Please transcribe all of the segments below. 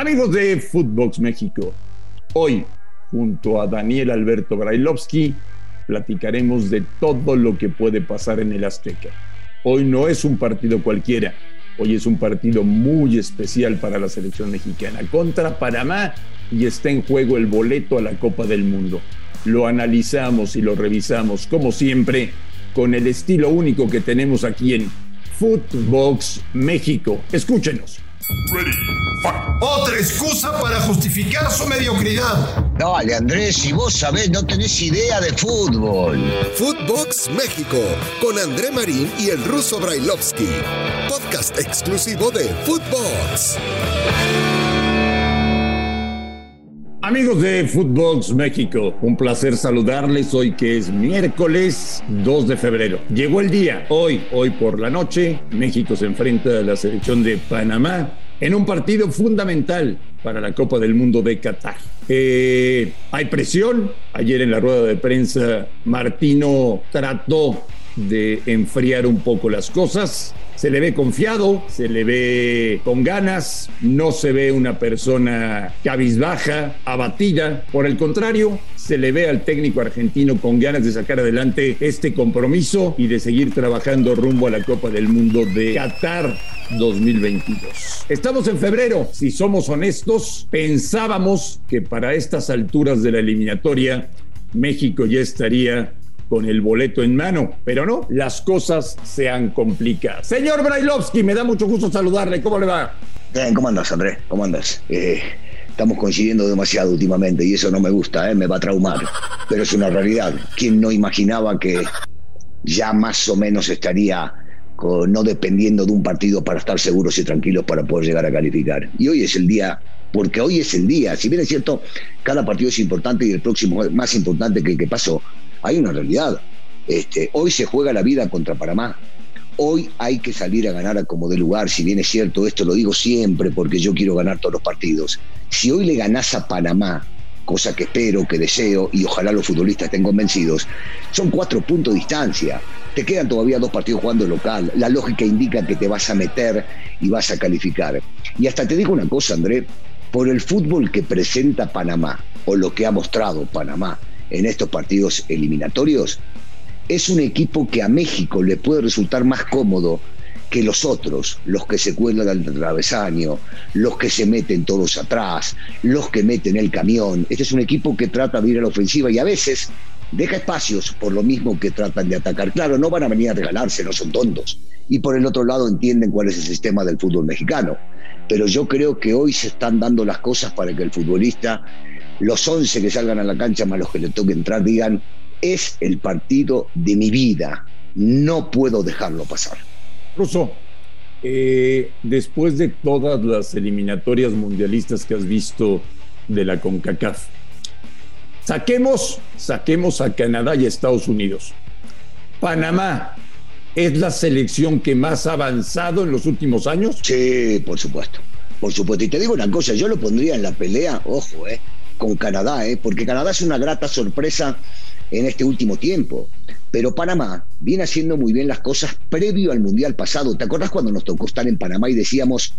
Amigos de Footbox México, hoy junto a Daniel Alberto Brailovsky platicaremos de todo lo que puede pasar en el Azteca. Hoy no es un partido cualquiera, hoy es un partido muy especial para la selección mexicana contra Panamá y está en juego el boleto a la Copa del Mundo. Lo analizamos y lo revisamos como siempre con el estilo único que tenemos aquí en Footbox México. Escúchenos. Otra excusa para justificar su mediocridad. Dale, Andrés, si vos sabés, no tenés idea de fútbol. Footbox México, con André Marín y el ruso Brailovsky. Podcast exclusivo de Footbox. Amigos de Footbox México, un placer saludarles hoy que es miércoles 2 de febrero. Llegó el día, hoy, hoy por la noche, México se enfrenta a la selección de Panamá en un partido fundamental para la Copa del Mundo de Qatar. Eh, hay presión. Ayer en la rueda de prensa Martino trató de enfriar un poco las cosas. Se le ve confiado, se le ve con ganas, no se ve una persona cabizbaja, abatida. Por el contrario, se le ve al técnico argentino con ganas de sacar adelante este compromiso y de seguir trabajando rumbo a la Copa del Mundo de Qatar 2022. Estamos en febrero. Si somos honestos, pensábamos que para estas alturas de la eliminatoria México ya estaría con el boleto en mano, pero no, las cosas se han complicado. Señor Brailovsky, me da mucho gusto saludarle. ¿Cómo le va? Bien, ¿cómo andas, Andrés? ¿Cómo andas? Eh, estamos coincidiendo demasiado últimamente y eso no me gusta, ¿eh? me va a traumar. Pero es una realidad. ¿Quién no imaginaba que ya más o menos estaría no dependiendo de un partido para estar seguros y tranquilos para poder llegar a calificar. Y hoy es el día, porque hoy es el día. Si bien es cierto, cada partido es importante y el próximo es más importante que el que pasó, hay una realidad. Este, hoy se juega la vida contra Panamá. Hoy hay que salir a ganar a como de lugar, si bien es cierto, esto lo digo siempre porque yo quiero ganar todos los partidos. Si hoy le ganás a Panamá, cosa que espero, que deseo y ojalá los futbolistas estén convencidos, son cuatro puntos de distancia. Te quedan todavía dos partidos jugando local. La lógica indica que te vas a meter y vas a calificar. Y hasta te digo una cosa, André, por el fútbol que presenta Panamá o lo que ha mostrado Panamá en estos partidos eliminatorios, es un equipo que a México le puede resultar más cómodo que los otros, los que se cuelgan al travesaño, los que se meten todos atrás, los que meten el camión. Este es un equipo que trata de ir a la ofensiva y a veces deja espacios por lo mismo que tratan de atacar. Claro, no van a venir a regalarse, no son tontos. Y por el otro lado entienden cuál es el sistema del fútbol mexicano. Pero yo creo que hoy se están dando las cosas para que el futbolista los 11 que salgan a la cancha más los que le toque entrar digan, es el partido de mi vida, no puedo dejarlo pasar. Russo, eh, después de todas las eliminatorias mundialistas que has visto de la CONCACAF, saquemos, saquemos a Canadá y Estados Unidos. Panamá, ¿es la selección que más ha avanzado en los últimos años? Sí, por supuesto. Por supuesto. Y te digo una cosa, yo lo pondría en la pelea, ojo, eh, con Canadá, ¿eh? porque Canadá es una grata sorpresa en este último tiempo. Pero Panamá viene haciendo muy bien las cosas previo al Mundial pasado. ¿Te acordás cuando nos tocó estar en Panamá y decíamos,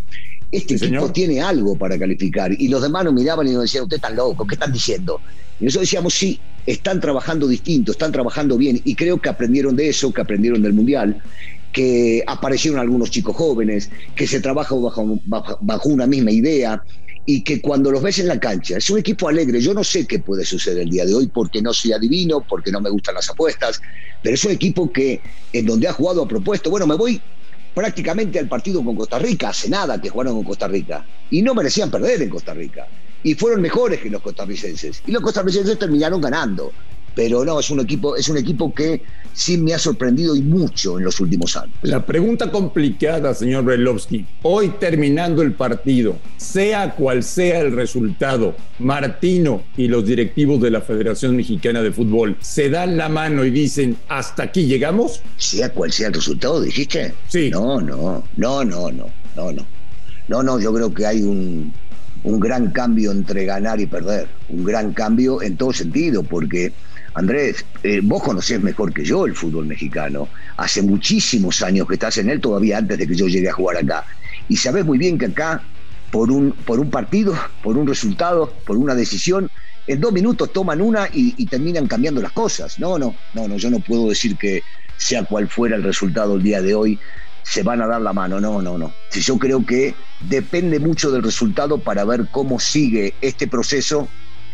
este equipo tiene algo para calificar? Y los demás nos miraban y nos decían, usted está loco, ¿qué están diciendo? Y nosotros decíamos, sí, están trabajando distinto, están trabajando bien. Y creo que aprendieron de eso, que aprendieron del Mundial que aparecieron algunos chicos jóvenes, que se trabaja bajo, bajo, una misma idea, y que cuando los ves en la cancha, es un equipo alegre. Yo no sé qué puede suceder el día de hoy porque no soy adivino, porque no me gustan las apuestas, pero es un equipo que en donde ha jugado a propuesto. Bueno, me voy prácticamente al partido con Costa Rica, hace nada que jugaron con Costa Rica, y no merecían perder en Costa Rica, y fueron mejores que los costarricenses, y los costarricenses terminaron ganando pero no, es un equipo, es un equipo que sí me ha sorprendido y mucho en los últimos años. La pregunta complicada, señor Brelovsky. Hoy terminando el partido, sea cual sea el resultado, Martino y los directivos de la Federación Mexicana de Fútbol se dan la mano y dicen, ¿hasta aquí llegamos? Sea cual sea el resultado, dijiste. Sí. No, no, no, no, no, no, no. No, no, yo creo que hay un, un gran cambio entre ganar y perder. Un gran cambio en todo sentido, porque Andrés, eh, vos conocés mejor que yo el fútbol mexicano. Hace muchísimos años que estás en él, todavía antes de que yo llegue a jugar acá. Y sabés muy bien que acá por un, por un partido, por un resultado, por una decisión. En dos minutos toman una y, terminan cambiando las cosas. No, no, no, no, yo no puedo decir que sea cual fuera el resultado el día de hoy, se van a dar la mano. No, no, no. Yo creo que depende mucho del resultado para ver cómo sigue este proceso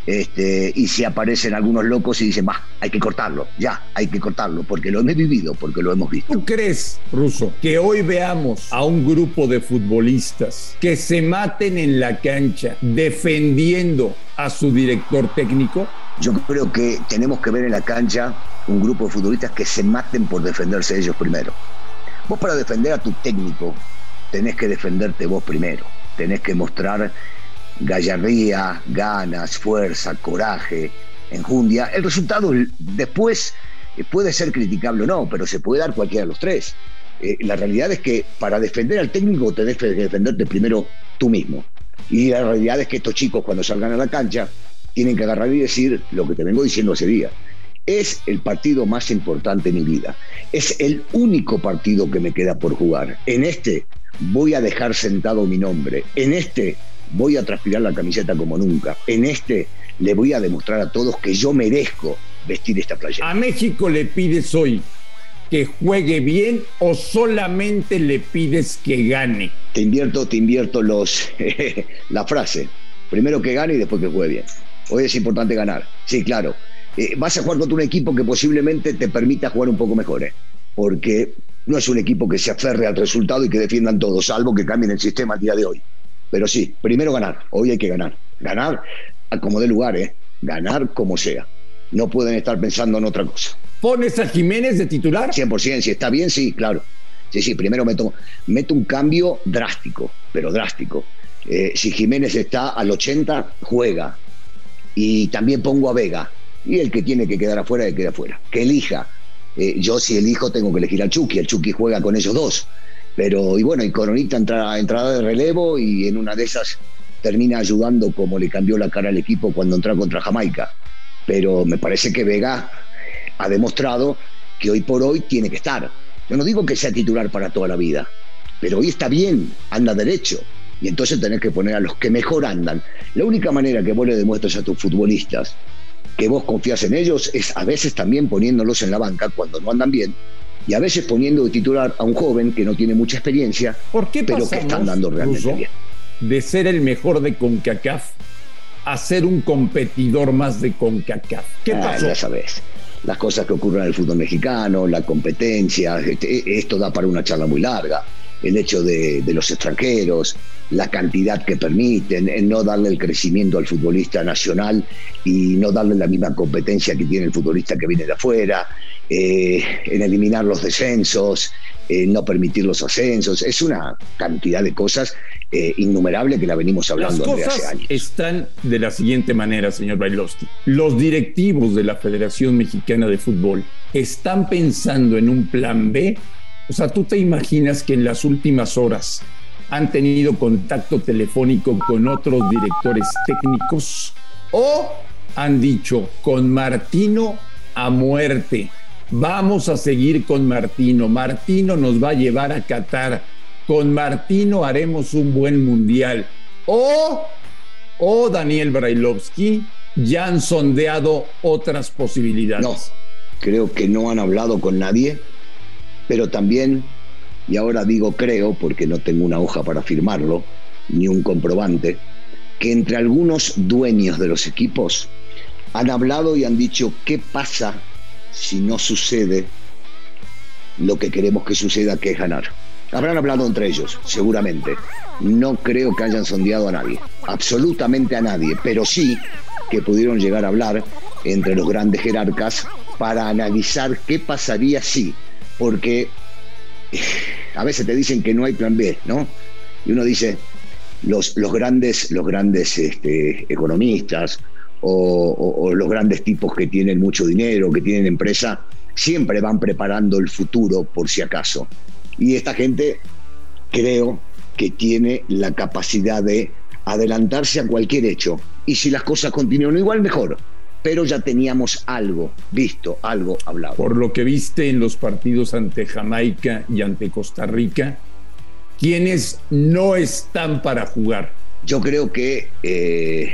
este, y si aparecen algunos locos y dicen, va, hay que cortarlo, ya, hay que cortarlo, porque lo hemos vivido, porque lo hemos visto. ¿Tú crees, Russo, que hoy veamos a un grupo de futbolistas que se maten en la cancha defendiendo a su director técnico? Yo creo que tenemos que ver en la cancha un grupo de futbolistas que se maten por defenderse ellos primero. Vos para defender a tu técnico tenés que defenderte vos primero, tenés que mostrar gallardía, ganas, fuerza, coraje, enjundia. El resultado después eh, puede ser criticable o no, pero se puede dar cualquiera de los tres. Eh, la realidad es que para defender al técnico tenés que defenderte primero tú mismo. Y la realidad es que estos chicos cuando salgan a la cancha tienen que agarrar y decir lo que te vengo diciendo ese día. Es el partido más importante de mi vida. Es el único partido que me queda por jugar. En este voy a dejar sentado mi nombre. En este voy a transpirar la camiseta como nunca. En este le voy a demostrar a todos que yo merezco vestir esta playera. ¿A México le pides hoy que juegue bien o solamente le pides que gane? Te invierto, te invierto los la frase. Primero que gane y después que juegue bien. Hoy es importante ganar. Sí, claro. Eh, vas a jugar contra un equipo que posiblemente te permita jugar un poco mejor, ¿eh? porque no es un equipo que se aferre al resultado y que defiendan todo, salvo que cambien el sistema al día de hoy. Pero sí, primero ganar. Hoy hay que ganar. Ganar como de lugar, ¿eh? Ganar como sea. No pueden estar pensando en otra cosa. ¿Pones a Jiménez de titular? 100%, si está bien, sí, claro. Sí, sí, primero meto, meto un cambio drástico, pero drástico. Eh, si Jiménez está al 80, juega. Y también pongo a Vega. Y el que tiene que quedar afuera, que queda afuera. Que elija. Eh, yo si elijo tengo que elegir al Chucky. El Chucky juega con ellos dos. Pero, y bueno, y Coronita entra, entrada de relevo y en una de esas termina ayudando como le cambió la cara al equipo cuando entró contra Jamaica. Pero me parece que Vega ha demostrado que hoy por hoy tiene que estar. Yo no digo que sea titular para toda la vida, pero hoy está bien, anda derecho. Y entonces tenés que poner a los que mejor andan. La única manera que vos le demuestres a tus futbolistas que vos confías en ellos es a veces también poniéndolos en la banca cuando no andan bien y a veces poniendo de titular a un joven que no tiene mucha experiencia, ¿Por qué pero que están dando realmente bien. De ser el mejor de CONCACAF a ser un competidor más de CONCACAF. ¿Qué ah, pasó? Ya sabes, las cosas que ocurren en el fútbol mexicano, la competencia, este, esto da para una charla muy larga. El hecho de, de los extranjeros, la cantidad que permiten, en no darle el crecimiento al futbolista nacional y no darle la misma competencia que tiene el futbolista que viene de afuera, eh, en eliminar los descensos, en no permitir los ascensos. Es una cantidad de cosas eh, innumerable que la venimos hablando desde hace años. Están de la siguiente manera, señor Bailovsky. Los directivos de la Federación Mexicana de Fútbol están pensando en un plan B. O sea, tú te imaginas que en las últimas horas han tenido contacto telefónico con otros directores técnicos o han dicho con Martino a muerte Vamos a seguir con Martino. Martino nos va a llevar a Qatar. Con Martino haremos un buen mundial. O, o Daniel Brailovsky ya han sondeado otras posibilidades. No, creo que no han hablado con nadie, pero también, y ahora digo creo porque no tengo una hoja para firmarlo, ni un comprobante, que entre algunos dueños de los equipos han hablado y han dicho qué pasa si no sucede lo que queremos que suceda, que es ganar. Habrán hablado entre ellos, seguramente. No creo que hayan sondeado a nadie, absolutamente a nadie, pero sí que pudieron llegar a hablar entre los grandes jerarcas para analizar qué pasaría si, porque a veces te dicen que no hay plan B, ¿no? Y uno dice, los, los grandes, los grandes este, economistas o, los grandes tipos que tienen mucho dinero, que tienen empresa, siempre van preparando el futuro por si acaso. Y esta gente creo que tiene la capacidad de adelantarse a cualquier hecho. Y si las cosas continúan igual, mejor. Pero ya teníamos algo visto, algo hablado. Por lo que viste en los partidos ante Jamaica y ante Costa Rica, quienes no están para jugar Yo creo que eh,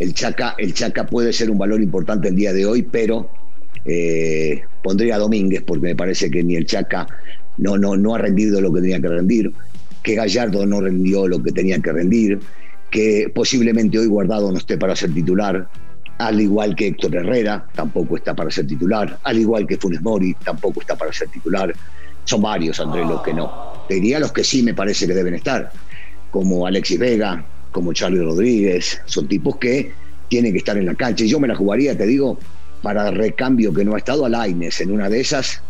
el, Chaca, el Chaca puede ser un valor importante el día de hoy, pero eh, pondría a Domínguez porque me parece que ni el Chaca no, no, no ha rendido lo que tenía que rendir, que Gallardo no rendió lo que tenía que rendir, que posiblemente hoy Guardado no esté para ser titular, al igual que Héctor Herrera, tampoco está para ser titular, al igual que Funes Mori, tampoco está para ser titular. Son varios, Andrés, los que no. Te diría los que sí me parece que deben estar, como Alexis Vega, como Charlie Rodríguez, son tipos que tienen que estar en la cancha. Y yo me la jugaría, te digo, para recambio que no ha estado Alaines en una de esas,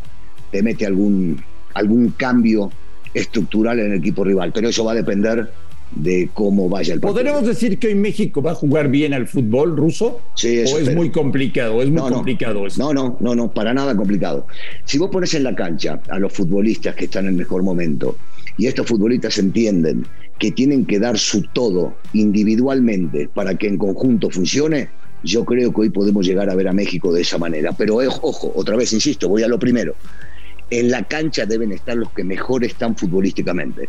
te mete algún, algún cambio estructural en el equipo rival. Pero eso va a depender de cómo vaya el partido. ¿Podremos decir que hoy México va a jugar bien al fútbol ruso? Sí, eso ¿O es muy complicado? Es muy no, complicado eso. No, no, no, no, para nada complicado. Si vos pones en la cancha a los futbolistas que están en el mejor momento y estos futbolistas entienden que tienen que dar su todo individualmente para que en conjunto funcione, yo creo que hoy podemos llegar a ver a México de esa manera. Pero eh, ojo, otra vez insisto, voy a lo primero. En la cancha deben estar los que mejor están futbolísticamente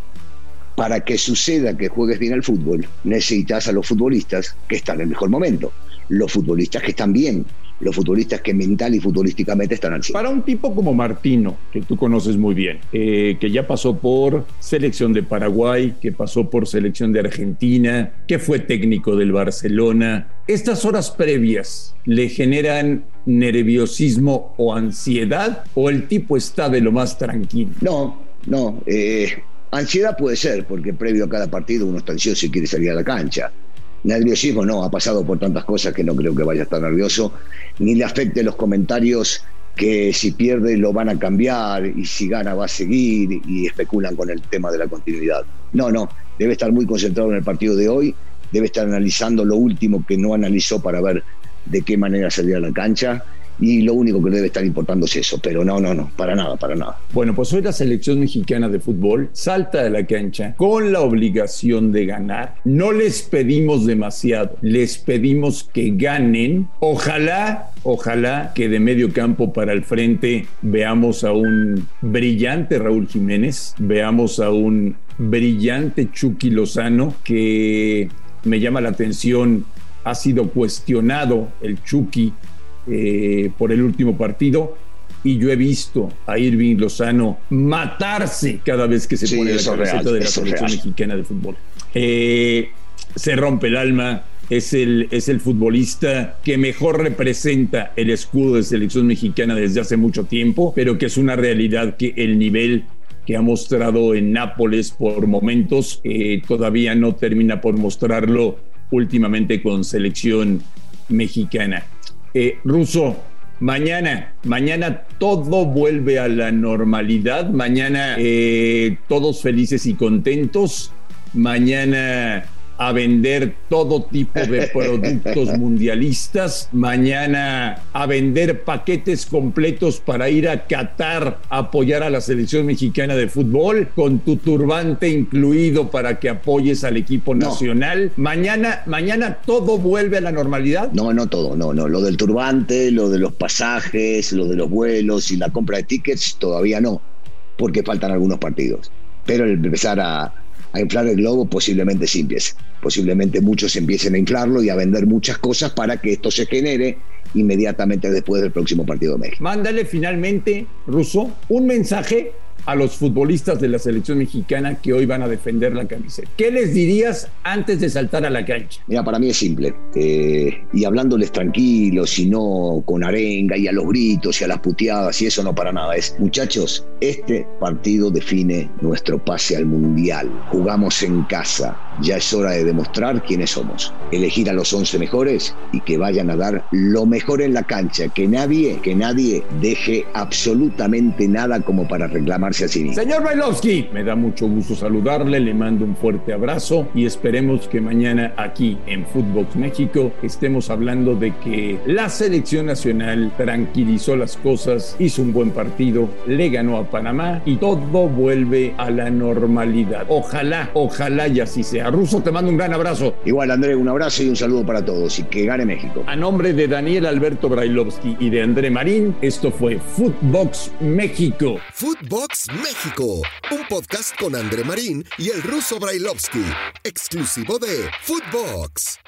para que suceda que juegues bien al fútbol, necesitas a los futbolistas que están en el mejor momento, los futbolistas que están bien, los futbolistas que mental y futbolísticamente están al 100. Para un tipo como Martino, que tú conoces muy bien, eh, que ya pasó por selección de Paraguay, que pasó por selección de Argentina, que fue técnico del Barcelona, ¿estas horas previas le generan nerviosismo o ansiedad o el tipo está de lo más tranquilo? No, no. Eh, ansiedad puede ser, porque previo a cada partido uno está ansioso y quiere salir a la cancha. Nerviosismo no, ha pasado por tantas cosas que no creo que vaya a estar nervioso, ni le afecte los comentarios que si pierde lo van a cambiar y si gana va a seguir y especulan con el tema de la continuidad. No, no, debe estar muy concentrado en el partido de hoy, debe estar analizando lo último que no analizó para ver de qué manera salir a la cancha y lo único que debe estar importando es eso, pero no, no, no, para nada, para nada. Bueno, pues hoy la selección mexicana de fútbol salta de la cancha con la obligación de ganar. No les pedimos demasiado, les pedimos que ganen. Ojalá, ojalá que de medio campo para el frente veamos a un brillante Raúl Jiménez, veamos a un brillante Chucky Lozano que me llama la atención ha sido cuestionado el Chucky eh, por el último partido y yo he visto a Irving Lozano matarse cada vez que se pone la camiseta de la selección mexicana de fútbol. Eh, se rompe el alma, es el, es el futbolista que mejor representa el escudo de selección mexicana desde hace mucho tiempo, pero que es una realidad que el nivel que ha mostrado en Nápoles por momentos eh, todavía no termina por mostrarlo últimamente con selección mexicana. Eh, Ruso, mañana, mañana todo vuelve a la normalidad, mañana eh, todos felices y contentos, mañana a vender todo tipo de productos mundialistas, mañana a vender paquetes completos para ir a Qatar a apoyar a la selección mexicana de fútbol, con tu turbante incluido para que apoyes al equipo nacional. Mañana, mañana todo vuelve a la normalidad. No, no todo, no, no. Lo del turbante, lo de los pasajes, lo de los vuelos y la compra de tickets todavía no, porque faltan algunos partidos. Pero el empezar a, a inflar el globo, posiblemente sí empiece. Posiblemente muchos empiecen a inflarlo y a vender muchas cosas para que esto se genere inmediatamente después del próximo partido de México. Mándale finalmente, Russo, un mensaje a los futbolistas de la selección mexicana que hoy van a defender la camiseta? ¿Qué les dirías antes de saltar a la cancha? Mira, para mí es simple. Eh, y hablándoles tranquilos y no con arenga y a los gritos y a las puteadas y eso no para nada. Es, muchachos, este partido define nuestro pase al Mundial. Jugamos en casa. Ya es hora de demostrar quiénes somos. Elegir a los 11 mejores y que vayan a dar lo mejor en la cancha. Que nadie, que nadie deje absolutamente nada como para reclamar Señor Bailovsky, me da mucho gusto saludarle, le mando un fuerte abrazo y esperemos que mañana aquí en Footbox México estemos hablando de que la selección nacional tranquilizó las cosas, hizo un buen partido, le ganó a Panamá y todo vuelve a la normalidad. Ojalá, ojalá y así sea. Ruso, te mando un gran abrazo. Igual, André, un abrazo y un saludo para todos y que gane México. A nombre de Daniel Alberto Brailovsky y de André Marín, esto fue Footbox México. Footbox México, un podcast con André Marín y el ruso Brailovsky, exclusivo de Footbox.